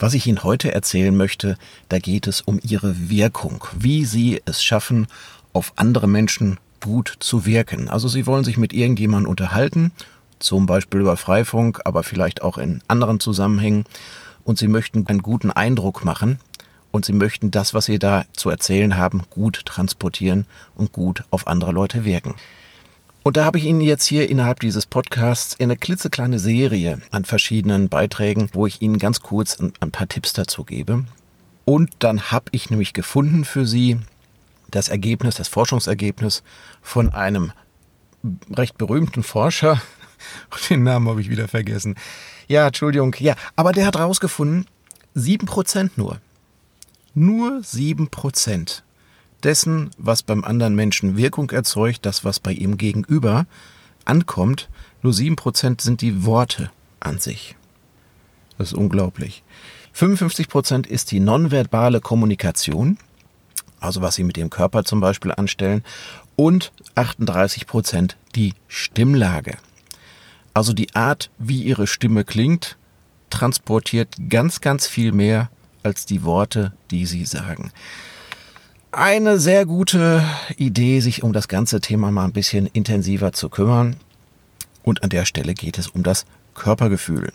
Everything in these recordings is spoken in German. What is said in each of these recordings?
Was ich Ihnen heute erzählen möchte, da geht es um Ihre Wirkung, wie Sie es schaffen, auf andere Menschen gut zu wirken. Also Sie wollen sich mit irgendjemandem unterhalten, zum Beispiel über Freifunk, aber vielleicht auch in anderen Zusammenhängen, und Sie möchten einen guten Eindruck machen und Sie möchten das, was Sie da zu erzählen haben, gut transportieren und gut auf andere Leute wirken. Und da habe ich Ihnen jetzt hier innerhalb dieses Podcasts eine klitzekleine Serie an verschiedenen Beiträgen, wo ich Ihnen ganz kurz ein, paar Tipps dazu gebe. Und dann habe ich nämlich gefunden für Sie das Ergebnis, das Forschungsergebnis von einem recht berühmten Forscher. Den Namen habe ich wieder vergessen. Ja, Entschuldigung, ja, aber der hat rausgefunden, sieben Prozent nur. Nur sieben Prozent dessen, was beim anderen Menschen Wirkung erzeugt, das, was bei ihm gegenüber ankommt, nur sieben Prozent sind die Worte an sich. Das ist unglaublich. 55 Prozent ist die nonverbale Kommunikation, also was Sie mit dem Körper zum Beispiel anstellen, und 38 Prozent die Stimmlage. Also die Art, wie Ihre Stimme klingt, transportiert ganz, ganz viel mehr als die Worte, die Sie sagen eine sehr gute Idee, sich um das ganze Thema mal ein bisschen intensiver zu kümmern. Und an der Stelle geht es um das Körpergefühl.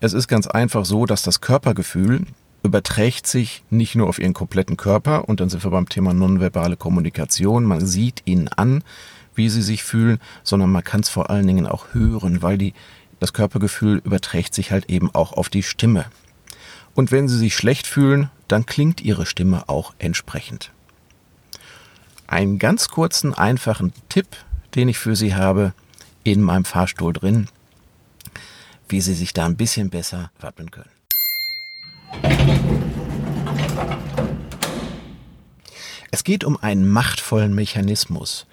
Es ist ganz einfach so, dass das Körpergefühl überträgt sich nicht nur auf ihren kompletten Körper und dann sind wir beim Thema nonverbale Kommunikation. Man sieht ihnen an, wie sie sich fühlen, sondern man kann es vor allen Dingen auch hören, weil die, das Körpergefühl überträgt sich halt eben auch auf die Stimme. Und wenn Sie sich schlecht fühlen, dann klingt Ihre Stimme auch entsprechend. Einen ganz kurzen, einfachen Tipp, den ich für Sie habe, in meinem Fahrstuhl drin, wie Sie sich da ein bisschen besser wappnen können. Es geht um einen machtvollen Mechanismus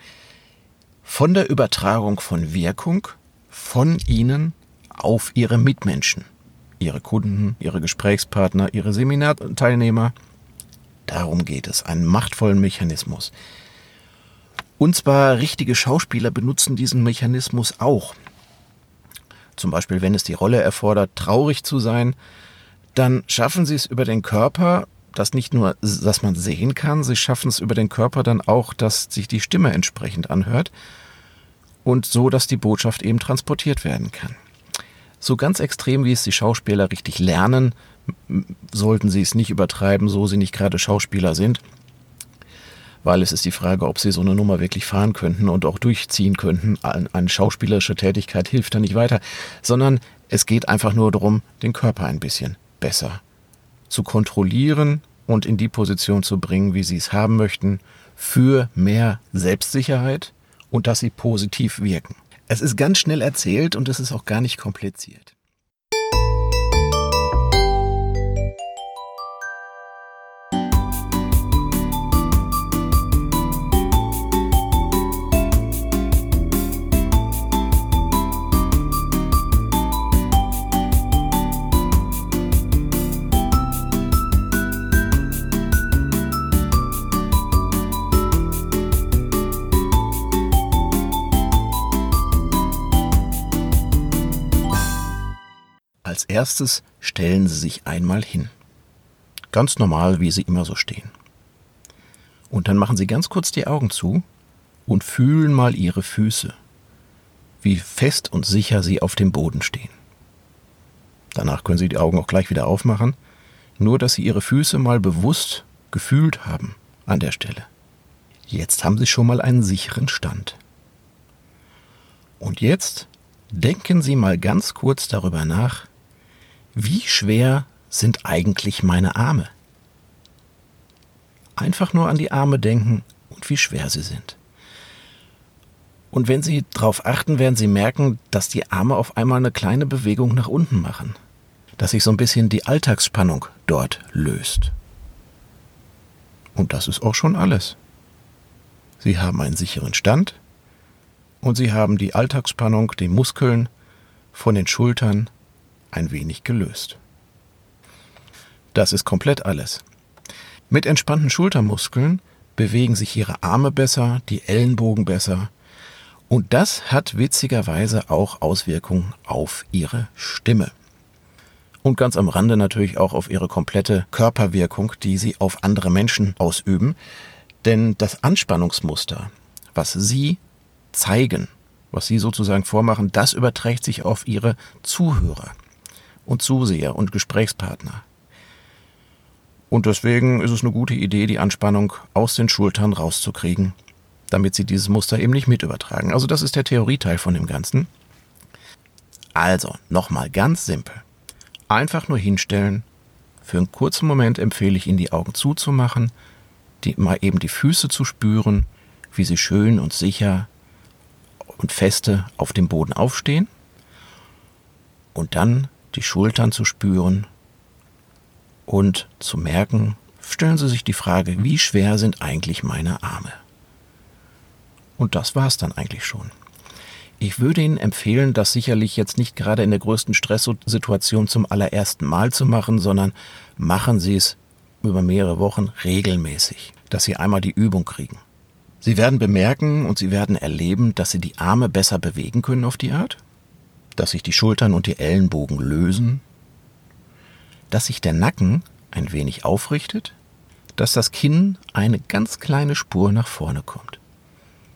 von der Übertragung von Wirkung von Ihnen auf Ihre Mitmenschen ihre Kunden, ihre Gesprächspartner, ihre Seminarteilnehmer. Darum geht es, einen machtvollen Mechanismus. Und zwar richtige Schauspieler benutzen diesen Mechanismus auch. Zum Beispiel, wenn es die Rolle erfordert, traurig zu sein, dann schaffen sie es über den Körper, dass nicht nur, dass man sehen kann, sie schaffen es über den Körper dann auch, dass sich die Stimme entsprechend anhört und so, dass die Botschaft eben transportiert werden kann. So ganz extrem, wie es die Schauspieler richtig lernen, sollten sie es nicht übertreiben, so sie nicht gerade Schauspieler sind. Weil es ist die Frage, ob sie so eine Nummer wirklich fahren könnten und auch durchziehen könnten. Eine schauspielerische Tätigkeit hilft da nicht weiter, sondern es geht einfach nur darum, den Körper ein bisschen besser zu kontrollieren und in die Position zu bringen, wie sie es haben möchten, für mehr Selbstsicherheit und dass sie positiv wirken. Es ist ganz schnell erzählt und es ist auch gar nicht kompliziert. Als erstes stellen Sie sich einmal hin. Ganz normal, wie Sie immer so stehen. Und dann machen Sie ganz kurz die Augen zu und fühlen mal Ihre Füße, wie fest und sicher sie auf dem Boden stehen. Danach können Sie die Augen auch gleich wieder aufmachen, nur dass Sie Ihre Füße mal bewusst gefühlt haben an der Stelle. Jetzt haben Sie schon mal einen sicheren Stand. Und jetzt denken Sie mal ganz kurz darüber nach, wie schwer sind eigentlich meine Arme? Einfach nur an die Arme denken und wie schwer sie sind. Und wenn Sie darauf achten, werden Sie merken, dass die Arme auf einmal eine kleine Bewegung nach unten machen. Dass sich so ein bisschen die Alltagsspannung dort löst. Und das ist auch schon alles. Sie haben einen sicheren Stand und Sie haben die Alltagsspannung, die Muskeln von den Schultern ein wenig gelöst. Das ist komplett alles. Mit entspannten Schultermuskeln bewegen sich ihre Arme besser, die Ellenbogen besser. Und das hat witzigerweise auch Auswirkungen auf ihre Stimme. und ganz am Rande natürlich auch auf ihre komplette Körperwirkung, die sie auf andere Menschen ausüben. Denn das Anspannungsmuster, was sie zeigen, was sie sozusagen vormachen, das überträgt sich auf ihre Zuhörer und Zuseher und Gesprächspartner. Und deswegen ist es eine gute Idee, die Anspannung aus den Schultern rauszukriegen, damit sie dieses Muster eben nicht mit übertragen. Also das ist der Theorieteil von dem Ganzen. Also, nochmal ganz simpel. Einfach nur hinstellen. Für einen kurzen Moment empfehle ich Ihnen, die Augen zuzumachen, die, mal eben die Füße zu spüren, wie sie schön und sicher und feste auf dem Boden aufstehen. Und dann die Schultern zu spüren und zu merken, stellen Sie sich die Frage, wie schwer sind eigentlich meine Arme? Und das war es dann eigentlich schon. Ich würde Ihnen empfehlen, das sicherlich jetzt nicht gerade in der größten Stresssituation zum allerersten Mal zu machen, sondern machen Sie es über mehrere Wochen regelmäßig, dass Sie einmal die Übung kriegen. Sie werden bemerken und Sie werden erleben, dass Sie die Arme besser bewegen können auf die Art, dass sich die Schultern und die Ellenbogen lösen, dass sich der Nacken ein wenig aufrichtet, dass das Kinn eine ganz kleine Spur nach vorne kommt.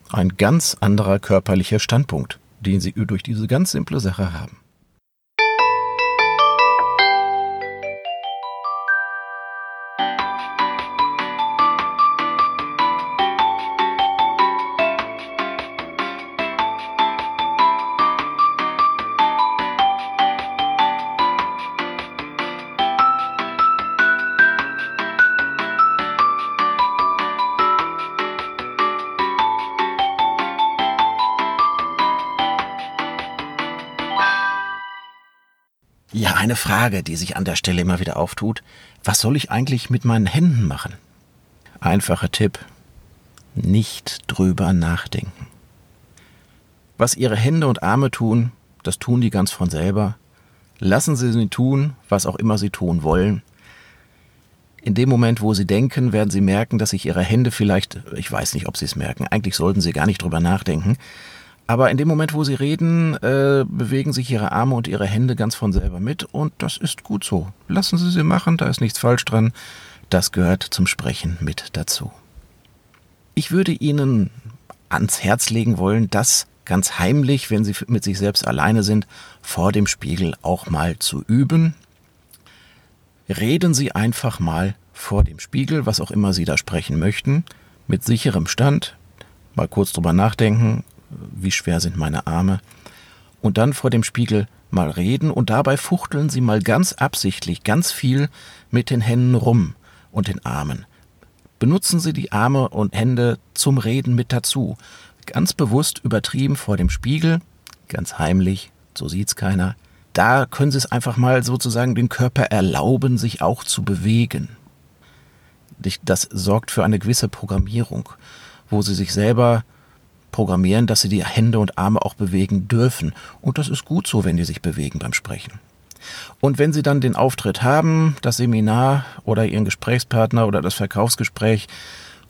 Ein ganz anderer körperlicher Standpunkt, den Sie durch diese ganz simple Sache haben. Ja, eine Frage, die sich an der Stelle immer wieder auftut. Was soll ich eigentlich mit meinen Händen machen? Einfacher Tipp. Nicht drüber nachdenken. Was Ihre Hände und Arme tun, das tun die ganz von selber. Lassen Sie sie tun, was auch immer sie tun wollen. In dem Moment, wo Sie denken, werden Sie merken, dass sich Ihre Hände vielleicht, ich weiß nicht, ob Sie es merken, eigentlich sollten Sie gar nicht drüber nachdenken, aber in dem Moment, wo sie reden, äh, bewegen sich ihre Arme und ihre Hände ganz von selber mit und das ist gut so. Lassen Sie sie machen, da ist nichts falsch dran. Das gehört zum Sprechen mit dazu. Ich würde Ihnen ans Herz legen wollen, das ganz heimlich, wenn Sie mit sich selbst alleine sind, vor dem Spiegel auch mal zu üben. Reden Sie einfach mal vor dem Spiegel, was auch immer Sie da sprechen möchten, mit sicherem Stand, mal kurz drüber nachdenken, wie schwer sind meine Arme, und dann vor dem Spiegel mal reden und dabei fuchteln Sie mal ganz absichtlich ganz viel mit den Händen rum und den Armen. Benutzen Sie die Arme und Hände zum Reden mit dazu. Ganz bewusst übertrieben vor dem Spiegel, ganz heimlich, so sieht's keiner. Da können Sie es einfach mal sozusagen den Körper erlauben, sich auch zu bewegen. Das sorgt für eine gewisse Programmierung, wo Sie sich selber programmieren, dass sie die Hände und Arme auch bewegen dürfen. Und das ist gut so, wenn die sich bewegen beim Sprechen. Und wenn Sie dann den Auftritt haben, das Seminar oder Ihren Gesprächspartner oder das Verkaufsgespräch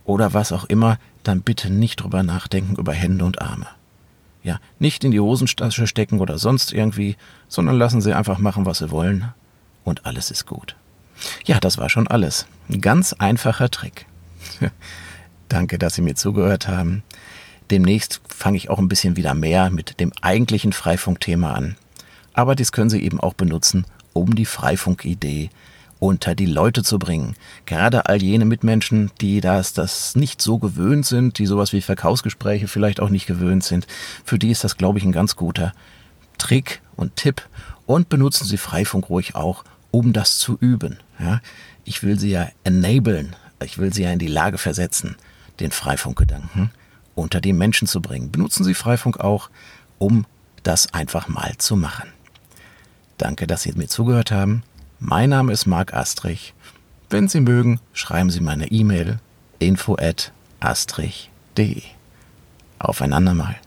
oder was auch immer, dann bitte nicht drüber nachdenken über Hände und Arme. Ja, nicht in die Hosentasche stecken oder sonst irgendwie, sondern lassen Sie einfach machen, was Sie wollen und alles ist gut. Ja, das war schon alles. Ein ganz einfacher Trick. Danke, dass Sie mir zugehört haben. Demnächst fange ich auch ein bisschen wieder mehr mit dem eigentlichen Freifunkthema an. Aber dies können Sie eben auch benutzen, um die Freifunkidee unter die Leute zu bringen. Gerade all jene Mitmenschen, die das, das nicht so gewöhnt sind, die sowas wie Verkaufsgespräche vielleicht auch nicht gewöhnt sind, für die ist das, glaube ich, ein ganz guter Trick und Tipp. Und benutzen Sie Freifunk ruhig auch, um das zu üben. Ja, ich will Sie ja enablen, ich will Sie ja in die Lage versetzen, den Freifunkgedanken unter die Menschen zu bringen. Benutzen Sie Freifunk auch, um das einfach mal zu machen. Danke, dass Sie mir zugehört haben. Mein Name ist Marc Astrich. Wenn Sie mögen, schreiben Sie meine E-Mail info at astrich.de. Aufeinander mal.